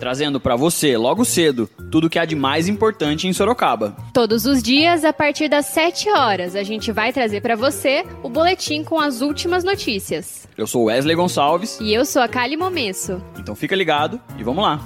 trazendo para você, logo cedo, tudo o que há de mais importante em Sorocaba. Todos os dias, a partir das 7 horas, a gente vai trazer para você o boletim com as últimas notícias. Eu sou Wesley Gonçalves. E eu sou a Kali Momesso. Então fica ligado e vamos lá.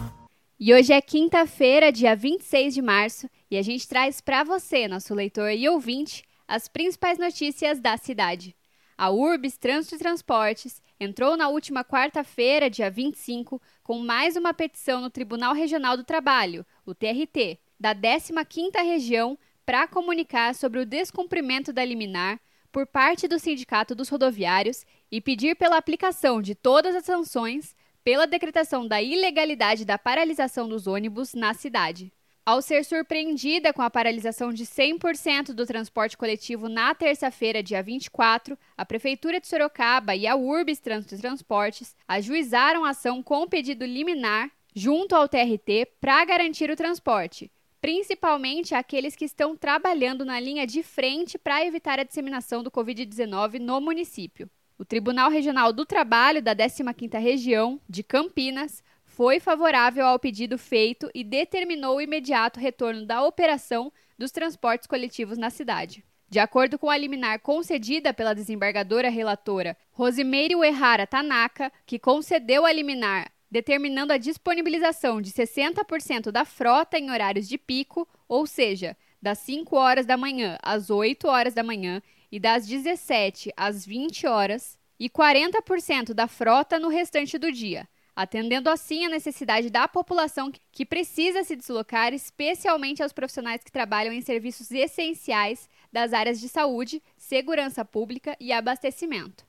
E hoje é quinta-feira, dia 26 de março, e a gente traz para você, nosso leitor e ouvinte, as principais notícias da cidade. A Urbis Trânsito e Transportes entrou na última quarta-feira, dia 25, com mais uma petição no Tribunal Regional do Trabalho, o TRT, da 15ª Região, para comunicar sobre o descumprimento da liminar por parte do Sindicato dos Rodoviários e pedir pela aplicação de todas as sanções pela decretação da ilegalidade da paralisação dos ônibus na cidade. Ao ser surpreendida com a paralisação de 100% do transporte coletivo na terça-feira, dia 24, a Prefeitura de Sorocaba e a Urbis Trânsito Transportes ajuizaram a ação com pedido liminar junto ao TRT para garantir o transporte, principalmente aqueles que estão trabalhando na linha de frente para evitar a disseminação do Covid-19 no município. O Tribunal Regional do Trabalho da 15ª Região de Campinas foi favorável ao pedido feito e determinou o imediato retorno da operação dos transportes coletivos na cidade. De acordo com a liminar concedida pela desembargadora relatora Rosimeire Uehara Tanaka, que concedeu a liminar determinando a disponibilização de 60% da frota em horários de pico, ou seja, das 5 horas da manhã às 8 horas da manhã e das 17 às 20 horas, e 40% da frota no restante do dia, atendendo assim a necessidade da população que precisa se deslocar, especialmente aos profissionais que trabalham em serviços essenciais das áreas de saúde, segurança pública e abastecimento.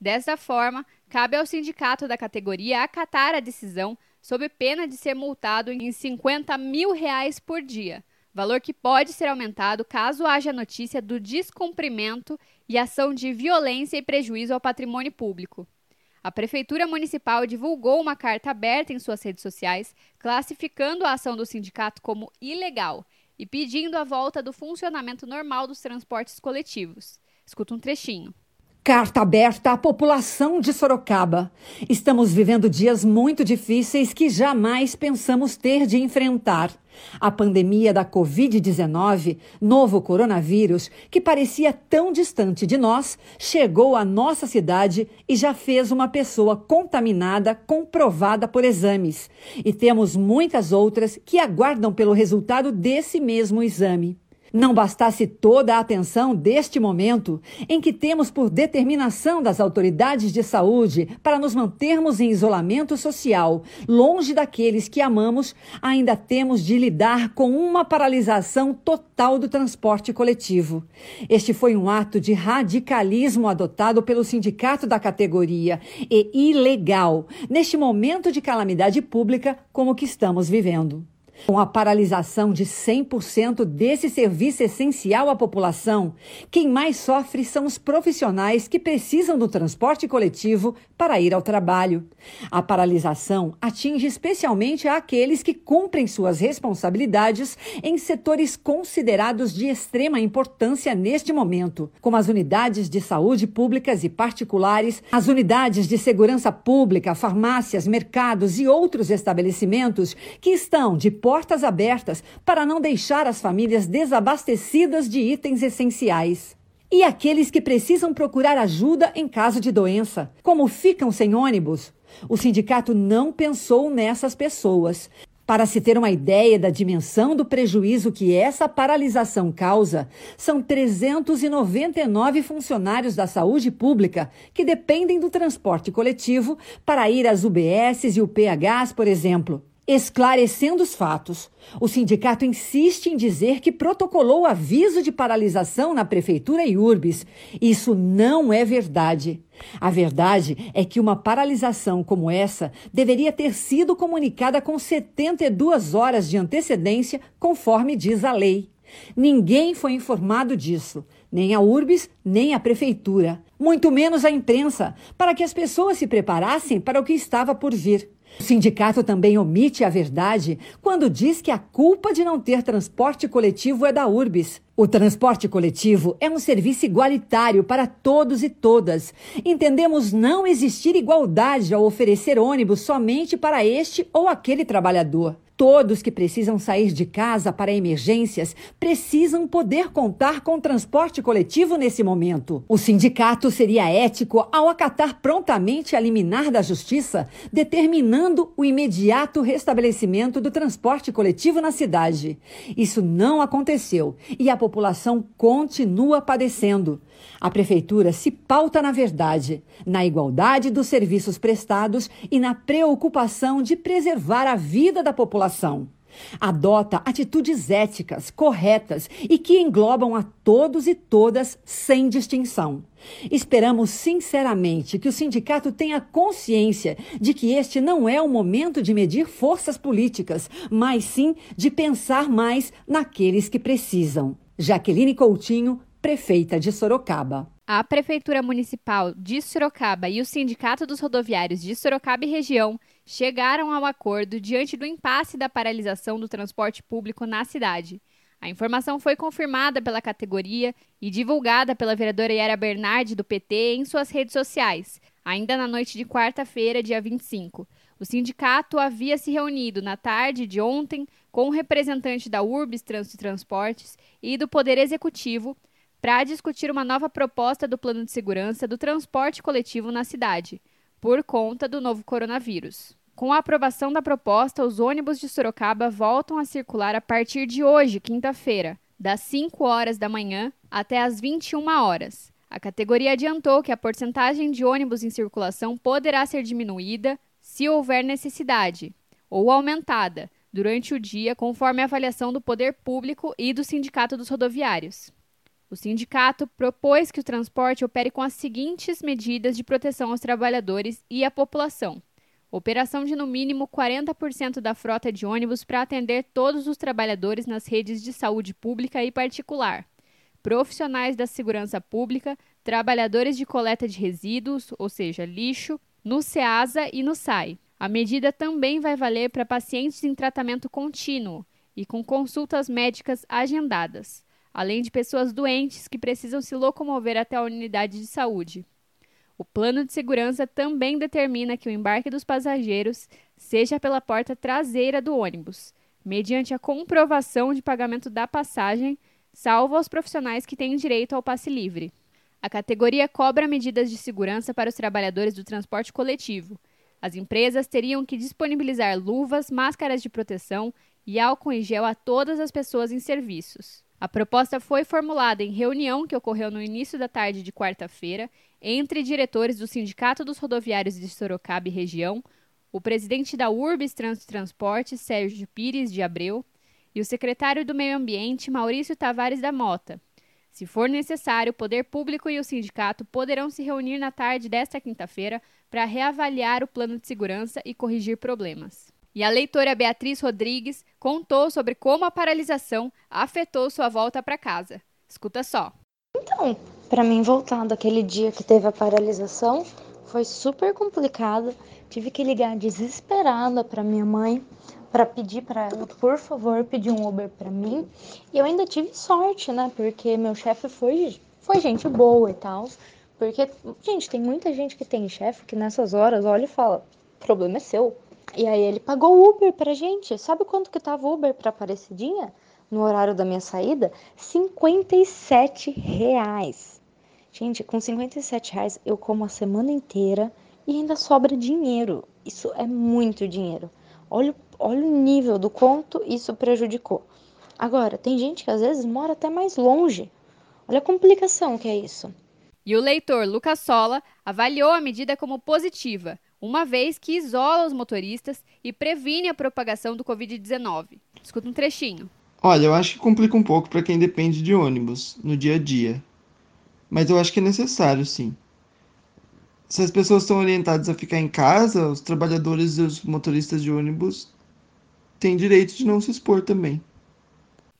Dessa forma, cabe ao sindicato da categoria acatar a decisão sob pena de ser multado em 50 mil reais por dia, valor que pode ser aumentado caso haja notícia do descumprimento e ação de violência e prejuízo ao patrimônio público. A Prefeitura Municipal divulgou uma carta aberta em suas redes sociais, classificando a ação do sindicato como ilegal e pedindo a volta do funcionamento normal dos transportes coletivos. Escuta um trechinho. Carta aberta à população de Sorocaba. Estamos vivendo dias muito difíceis que jamais pensamos ter de enfrentar. A pandemia da Covid-19, novo coronavírus, que parecia tão distante de nós, chegou à nossa cidade e já fez uma pessoa contaminada comprovada por exames. E temos muitas outras que aguardam pelo resultado desse mesmo exame. Não bastasse toda a atenção deste momento, em que temos por determinação das autoridades de saúde para nos mantermos em isolamento social, longe daqueles que amamos, ainda temos de lidar com uma paralisação total do transporte coletivo. Este foi um ato de radicalismo adotado pelo sindicato da categoria e ilegal, neste momento de calamidade pública como o que estamos vivendo. Com a paralisação de 100% desse serviço essencial à população, quem mais sofre são os profissionais que precisam do transporte coletivo para ir ao trabalho. A paralisação atinge especialmente aqueles que cumprem suas responsabilidades em setores considerados de extrema importância neste momento, como as unidades de saúde públicas e particulares, as unidades de segurança pública, farmácias, mercados e outros estabelecimentos que estão de portas abertas para não deixar as famílias desabastecidas de itens essenciais. E aqueles que precisam procurar ajuda em caso de doença, como ficam sem ônibus? O sindicato não pensou nessas pessoas. Para se ter uma ideia da dimensão do prejuízo que essa paralisação causa, são 399 funcionários da saúde pública que dependem do transporte coletivo para ir às UBSs e UPHs, por exemplo. Esclarecendo os fatos, o sindicato insiste em dizer que protocolou aviso de paralisação na prefeitura e urbes. Isso não é verdade. A verdade é que uma paralisação como essa deveria ter sido comunicada com 72 horas de antecedência, conforme diz a lei. Ninguém foi informado disso, nem a URBS, nem a prefeitura, muito menos a imprensa, para que as pessoas se preparassem para o que estava por vir. O sindicato também omite a verdade quando diz que a culpa de não ter transporte coletivo é da URBS. O transporte coletivo é um serviço igualitário para todos e todas. Entendemos não existir igualdade ao oferecer ônibus somente para este ou aquele trabalhador. Todos que precisam sair de casa para emergências precisam poder contar com transporte coletivo nesse momento. O sindicato seria ético ao acatar prontamente a liminar da justiça, determinando o imediato restabelecimento do transporte coletivo na cidade. Isso não aconteceu e a população continua padecendo. A prefeitura se pauta na verdade, na igualdade dos serviços prestados e na preocupação de preservar a vida da população. Adota atitudes éticas, corretas e que englobam a todos e todas sem distinção. Esperamos sinceramente que o sindicato tenha consciência de que este não é o momento de medir forças políticas, mas sim de pensar mais naqueles que precisam. Jaqueline Coutinho, prefeita de Sorocaba. A Prefeitura Municipal de Sorocaba e o Sindicato dos Rodoviários de Sorocaba e Região chegaram ao acordo diante do impasse da paralisação do transporte público na cidade. A informação foi confirmada pela categoria e divulgada pela vereadora Yara Bernardi, do PT, em suas redes sociais, ainda na noite de quarta-feira, dia 25. O sindicato havia se reunido na tarde de ontem com o representante da URBS Trânsito e Transportes e do Poder Executivo para discutir uma nova proposta do plano de segurança do transporte coletivo na cidade, por conta do novo coronavírus. Com a aprovação da proposta, os ônibus de Sorocaba voltam a circular a partir de hoje, quinta-feira, das 5 horas da manhã até as 21 horas. A categoria adiantou que a porcentagem de ônibus em circulação poderá ser diminuída se houver necessidade, ou aumentada, durante o dia, conforme a avaliação do poder público e do Sindicato dos Rodoviários. O sindicato propôs que o transporte opere com as seguintes medidas de proteção aos trabalhadores e à população: operação de no mínimo 40% da frota de ônibus para atender todos os trabalhadores nas redes de saúde pública e particular, profissionais da segurança pública, trabalhadores de coleta de resíduos, ou seja, lixo, no SEASA e no SAI. A medida também vai valer para pacientes em tratamento contínuo e com consultas médicas agendadas além de pessoas doentes que precisam se locomover até a unidade de saúde. O plano de segurança também determina que o embarque dos passageiros seja pela porta traseira do ônibus, mediante a comprovação de pagamento da passagem, salvo aos profissionais que têm direito ao passe livre. A categoria cobra medidas de segurança para os trabalhadores do transporte coletivo. As empresas teriam que disponibilizar luvas, máscaras de proteção e álcool em gel a todas as pessoas em serviços. A proposta foi formulada em reunião que ocorreu no início da tarde de quarta-feira entre diretores do Sindicato dos Rodoviários de Sorocaba e região, o presidente da Urbis Trans Transporte, Sérgio Pires de Abreu, e o secretário do Meio Ambiente, Maurício Tavares da Mota. Se for necessário, o poder público e o sindicato poderão se reunir na tarde desta quinta-feira para reavaliar o plano de segurança e corrigir problemas. E a leitora Beatriz Rodrigues contou sobre como a paralisação afetou sua volta para casa. Escuta só. Então, para mim voltar daquele dia que teve a paralisação, foi super complicado. Tive que ligar desesperada para minha mãe para pedir para ela, por favor, pedir um Uber para mim. E eu ainda tive sorte, né? Porque meu chefe foi foi gente boa e tal. Porque, gente, tem muita gente que tem chefe que nessas horas olha e fala: problema é seu. E aí ele pagou o Uber pra gente. Sabe quanto que tava o Uber pra Aparecidinha? No horário da minha saída? 57 reais. Gente, com 57 reais eu como a semana inteira e ainda sobra dinheiro. Isso é muito dinheiro. Olha, olha o nível do quanto isso prejudicou. Agora, tem gente que às vezes mora até mais longe. Olha a complicação que é isso. E o leitor Lucas Sola avaliou a medida como positiva, uma vez que isola os motoristas e previne a propagação do Covid-19. Escuta um trechinho. Olha, eu acho que complica um pouco para quem depende de ônibus no dia a dia. Mas eu acho que é necessário, sim. Se as pessoas estão orientadas a ficar em casa, os trabalhadores e os motoristas de ônibus têm direito de não se expor também.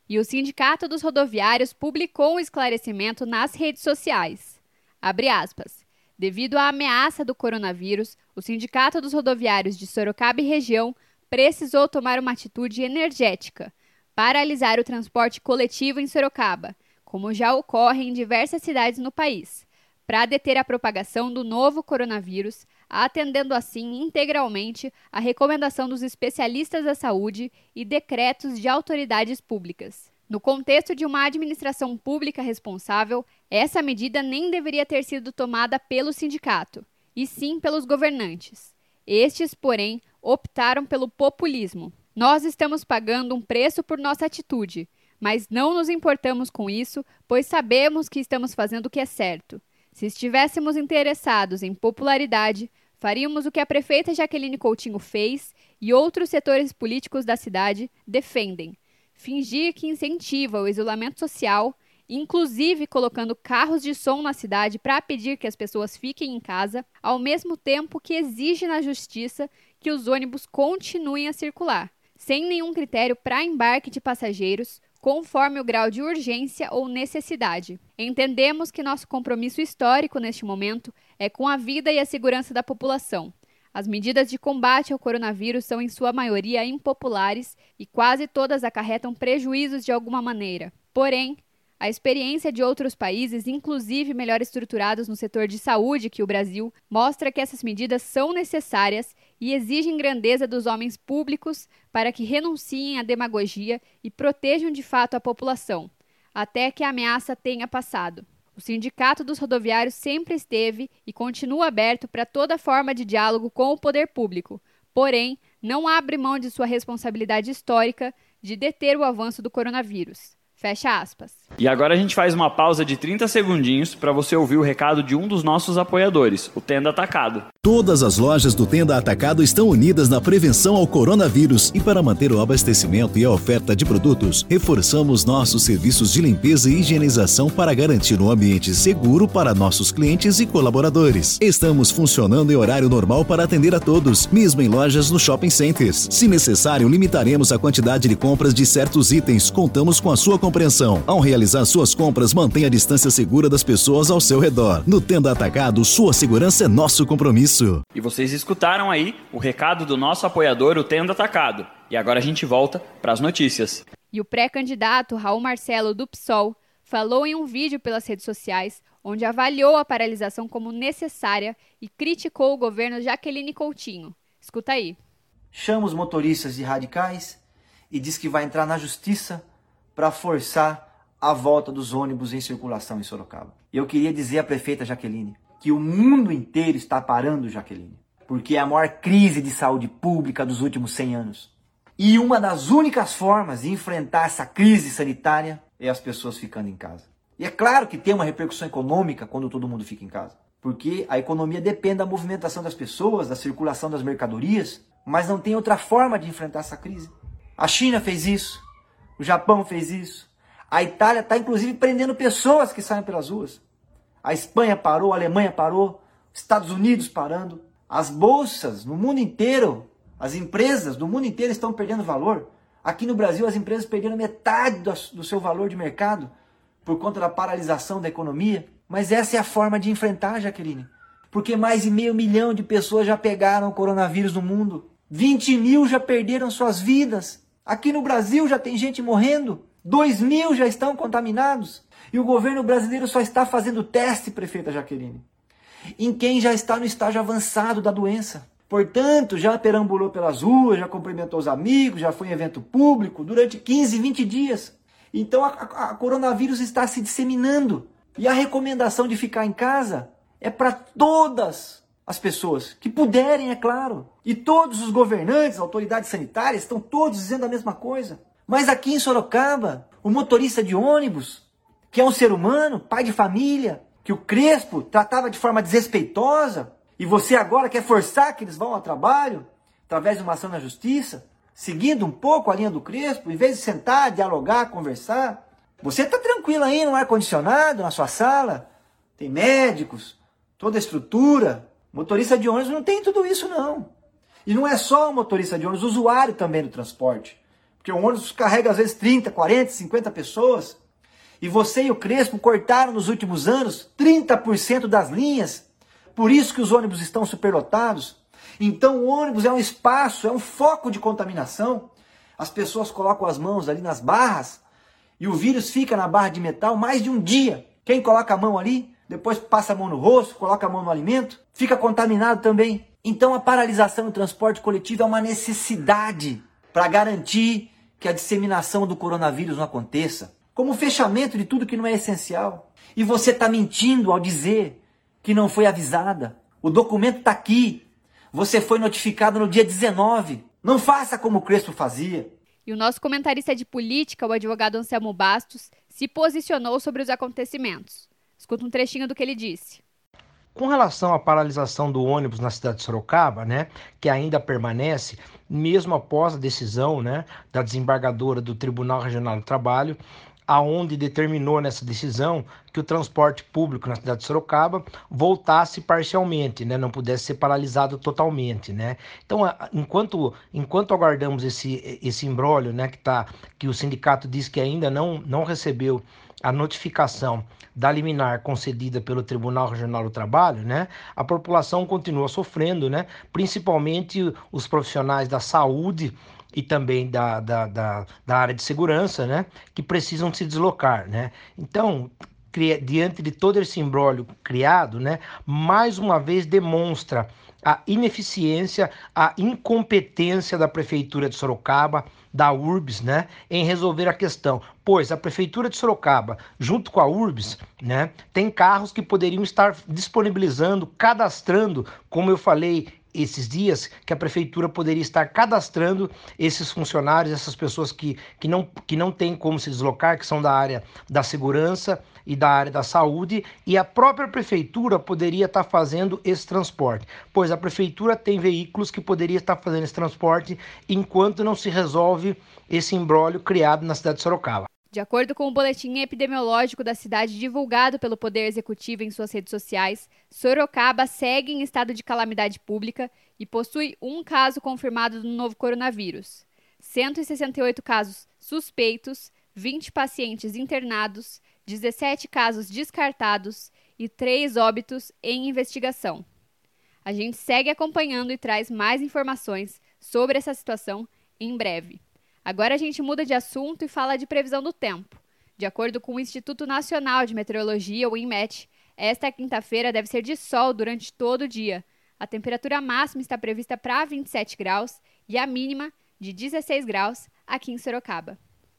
E o Sindicato dos Rodoviários publicou um esclarecimento nas redes sociais. Abre aspas. Devido à ameaça do coronavírus, o Sindicato dos Rodoviários de Sorocaba e região precisou tomar uma atitude energética, paralisar o transporte coletivo em Sorocaba, como já ocorre em diversas cidades no país, para deter a propagação do novo coronavírus, atendendo assim integralmente a recomendação dos especialistas da saúde e decretos de autoridades públicas. No contexto de uma administração pública responsável, essa medida nem deveria ter sido tomada pelo sindicato, e sim pelos governantes. Estes, porém, optaram pelo populismo. Nós estamos pagando um preço por nossa atitude, mas não nos importamos com isso, pois sabemos que estamos fazendo o que é certo. Se estivéssemos interessados em popularidade, faríamos o que a prefeita Jaqueline Coutinho fez e outros setores políticos da cidade defendem, fingir que incentiva o isolamento social, inclusive colocando carros de som na cidade para pedir que as pessoas fiquem em casa, ao mesmo tempo que exige na justiça que os ônibus continuem a circular, sem nenhum critério para embarque de passageiros, conforme o grau de urgência ou necessidade. Entendemos que nosso compromisso histórico neste momento é com a vida e a segurança da população as medidas de combate ao coronavírus são, em sua maioria, impopulares e quase todas acarretam prejuízos de alguma maneira. Porém, a experiência de outros países, inclusive melhor estruturados no setor de saúde que o Brasil, mostra que essas medidas são necessárias e exigem grandeza dos homens públicos para que renunciem à demagogia e protejam de fato a população, até que a ameaça tenha passado. O Sindicato dos Rodoviários sempre esteve e continua aberto para toda forma de diálogo com o poder público, porém, não abre mão de sua responsabilidade histórica de deter o avanço do coronavírus. Fecha aspas. E agora a gente faz uma pausa de 30 segundinhos para você ouvir o recado de um dos nossos apoiadores, o Tenda Atacado. Todas as lojas do Tenda Atacado estão unidas na prevenção ao coronavírus e para manter o abastecimento e a oferta de produtos, reforçamos nossos serviços de limpeza e higienização para garantir um ambiente seguro para nossos clientes e colaboradores. Estamos funcionando em horário normal para atender a todos, mesmo em lojas no shopping centers. Se necessário, limitaremos a quantidade de compras de certos itens. Contamos com a sua compreensão. Ao realizar suas compras, mantenha a distância segura das pessoas ao seu redor. No Tenda Atacado, sua segurança é nosso compromisso isso. E vocês escutaram aí o recado do nosso apoiador, o Tendo Atacado. E agora a gente volta para as notícias. E o pré-candidato Raul Marcelo do PSOL falou em um vídeo pelas redes sociais onde avaliou a paralisação como necessária e criticou o governo Jaqueline Coutinho. Escuta aí. Chama os motoristas de radicais e diz que vai entrar na justiça para forçar a volta dos ônibus em circulação em Sorocaba. Eu queria dizer à prefeita Jaqueline, que o mundo inteiro está parando, Jaqueline, porque é a maior crise de saúde pública dos últimos 100 anos. E uma das únicas formas de enfrentar essa crise sanitária é as pessoas ficando em casa. E é claro que tem uma repercussão econômica quando todo mundo fica em casa, porque a economia depende da movimentação das pessoas, da circulação das mercadorias, mas não tem outra forma de enfrentar essa crise. A China fez isso, o Japão fez isso, a Itália está inclusive prendendo pessoas que saem pelas ruas. A Espanha parou, a Alemanha parou, Estados Unidos parando. As bolsas no mundo inteiro, as empresas do mundo inteiro estão perdendo valor. Aqui no Brasil, as empresas perderam metade do seu valor de mercado por conta da paralisação da economia. Mas essa é a forma de enfrentar, Jaqueline. Porque mais de meio milhão de pessoas já pegaram o coronavírus no mundo. 20 mil já perderam suas vidas. Aqui no Brasil já tem gente morrendo. 2 mil já estão contaminados. E o governo brasileiro só está fazendo teste, prefeita Jaqueline, em quem já está no estágio avançado da doença. Portanto, já perambulou pelas ruas, já cumprimentou os amigos, já foi em evento público durante 15, 20 dias. Então a, a, a coronavírus está se disseminando. E a recomendação de ficar em casa é para todas as pessoas que puderem, é claro. E todos os governantes, autoridades sanitárias, estão todos dizendo a mesma coisa. Mas aqui em Sorocaba, o motorista de ônibus que é um ser humano, pai de família, que o Crespo tratava de forma desrespeitosa E você agora quer forçar que eles vão ao trabalho através de uma ação na justiça, seguindo um pouco a linha do Crespo, em vez de sentar, dialogar, conversar? Você está tranquilo aí no ar-condicionado, na sua sala? Tem médicos, toda a estrutura. Motorista de ônibus não tem tudo isso, não. E não é só o motorista de ônibus, o usuário também do transporte. Porque o ônibus carrega às vezes 30, 40, 50 pessoas. E você e o Crespo cortaram nos últimos anos 30% das linhas. Por isso que os ônibus estão superlotados. Então o ônibus é um espaço, é um foco de contaminação. As pessoas colocam as mãos ali nas barras e o vírus fica na barra de metal mais de um dia. Quem coloca a mão ali, depois passa a mão no rosto, coloca a mão no alimento, fica contaminado também. Então a paralisação do transporte coletivo é uma necessidade para garantir que a disseminação do coronavírus não aconteça, como o fechamento de tudo que não é essencial. E você está mentindo ao dizer que não foi avisada. O documento está aqui. Você foi notificado no dia 19. Não faça como o Crespo fazia. E o nosso comentarista de política, o advogado Anselmo Bastos, se posicionou sobre os acontecimentos. Escuta um trechinho do que ele disse. Com relação à paralisação do ônibus na cidade de Sorocaba, né, que ainda permanece, mesmo após a decisão né, da desembargadora do Tribunal Regional do Trabalho, aonde determinou nessa decisão que o transporte público na cidade de Sorocaba voltasse parcialmente, né, não pudesse ser paralisado totalmente, né? Então, enquanto enquanto aguardamos esse esse imbróglio, né, que tá que o sindicato diz que ainda não não recebeu a notificação da liminar concedida pelo Tribunal Regional do Trabalho, né, a população continua sofrendo, né, principalmente os profissionais da saúde e também da, da, da, da área de segurança, né, que precisam se deslocar. Né. Então, diante de todo esse embrólio criado, né, mais uma vez demonstra a ineficiência, a incompetência da prefeitura de Sorocaba, da URBS, né, em resolver a questão. Pois a prefeitura de Sorocaba, junto com a URBS, né, tem carros que poderiam estar disponibilizando, cadastrando, como eu falei esses dias que a prefeitura poderia estar cadastrando esses funcionários, essas pessoas que, que, não, que não têm como se deslocar, que são da área da segurança e da área da saúde, e a própria prefeitura poderia estar fazendo esse transporte, pois a prefeitura tem veículos que poderia estar fazendo esse transporte enquanto não se resolve esse embrólio criado na cidade de Sorocaba. De acordo com o boletim epidemiológico da cidade divulgado pelo Poder Executivo em suas redes sociais, Sorocaba segue em estado de calamidade pública e possui um caso confirmado do novo coronavírus, 168 casos suspeitos, 20 pacientes internados, 17 casos descartados e 3 óbitos em investigação. A gente segue acompanhando e traz mais informações sobre essa situação em breve. Agora a gente muda de assunto e fala de previsão do tempo. De acordo com o Instituto Nacional de Meteorologia, o INMET, esta quinta-feira deve ser de sol durante todo o dia. A temperatura máxima está prevista para 27 graus e a mínima de 16 graus aqui em Sorocaba.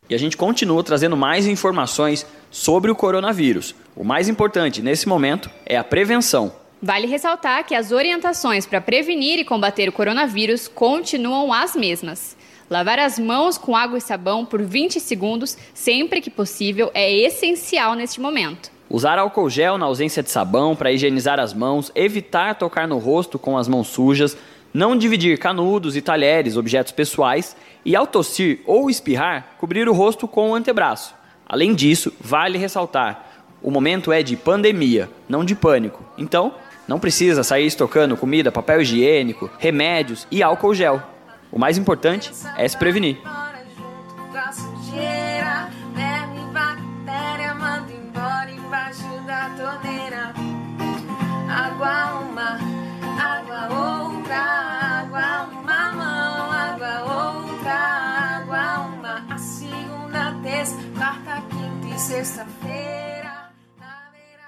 E a gente continua trazendo mais informações sobre o coronavírus. O mais importante nesse momento é a prevenção. Vale ressaltar que as orientações para prevenir e combater o coronavírus continuam as mesmas. Lavar as mãos com água e sabão por 20 segundos, sempre que possível, é essencial neste momento. Usar álcool gel na ausência de sabão para higienizar as mãos, evitar tocar no rosto com as mãos sujas, não dividir canudos e talheres, objetos pessoais, e ao tossir ou espirrar, cobrir o rosto com o antebraço. Além disso, vale ressaltar: o momento é de pandemia, não de pânico. Então, não precisa sair estocando comida, papel higiênico, remédios e álcool gel. O mais importante é se prevenir. E.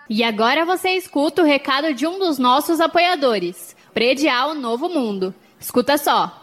E agora você escuta o recado de um dos nossos apoiadores, Predial Novo Mundo. Escuta só.